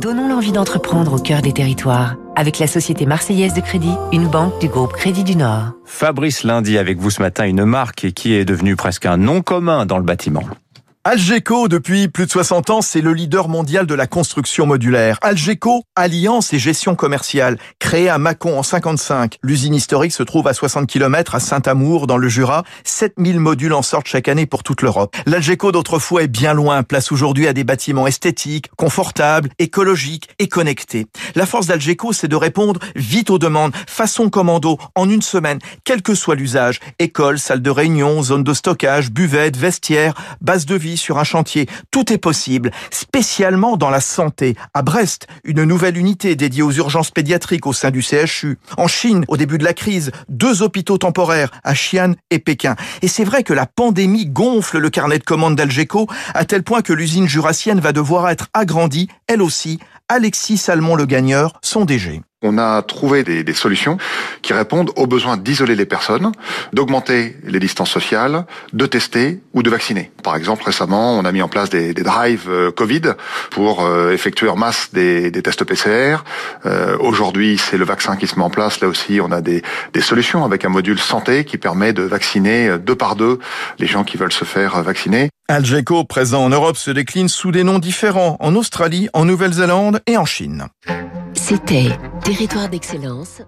Donnons l'envie d'entreprendre au cœur des territoires. Avec la Société Marseillaise de Crédit, une banque du groupe Crédit du Nord. Fabrice Lundi avec vous ce matin, une marque qui est devenue presque un nom commun dans le bâtiment. Algeco, depuis plus de 60 ans, c'est le leader mondial de la construction modulaire. Algeco, alliance et gestion commerciale. Créée à Mâcon en 55, l'usine historique se trouve à 60 km à Saint-Amour, dans le Jura. 7000 modules en sortent chaque année pour toute l'Europe. L'Algeco d'autrefois est bien loin, place aujourd'hui à des bâtiments esthétiques, confortables, écologiques et connectés. La force d'Algeco, c'est de répondre vite aux demandes, façon commando, en une semaine, quel que soit l'usage. École, salle de réunion, zone de stockage, buvette, vestiaire, base de vie, sur un chantier. Tout est possible, spécialement dans la santé. À Brest, une nouvelle unité dédiée aux urgences pédiatriques au sein du CHU. En Chine, au début de la crise, deux hôpitaux temporaires à Xi'an et Pékin. Et c'est vrai que la pandémie gonfle le carnet de commandes d'Algeco à tel point que l'usine jurassienne va devoir être agrandie, elle aussi. Alexis Salmon le gagneur, son DG. On a trouvé des, des, solutions qui répondent aux besoins d'isoler les personnes, d'augmenter les distances sociales, de tester ou de vacciner. Par exemple, récemment, on a mis en place des, des drives euh, Covid pour euh, effectuer en masse des, des tests PCR. Euh, Aujourd'hui, c'est le vaccin qui se met en place. Là aussi, on a des, solutions avec un module santé qui permet de vacciner euh, deux par deux les gens qui veulent se faire vacciner. Algeco, présent en Europe, se décline sous des noms différents en Australie, en Nouvelle-Zélande et en Chine. C'était Territoire d'excellence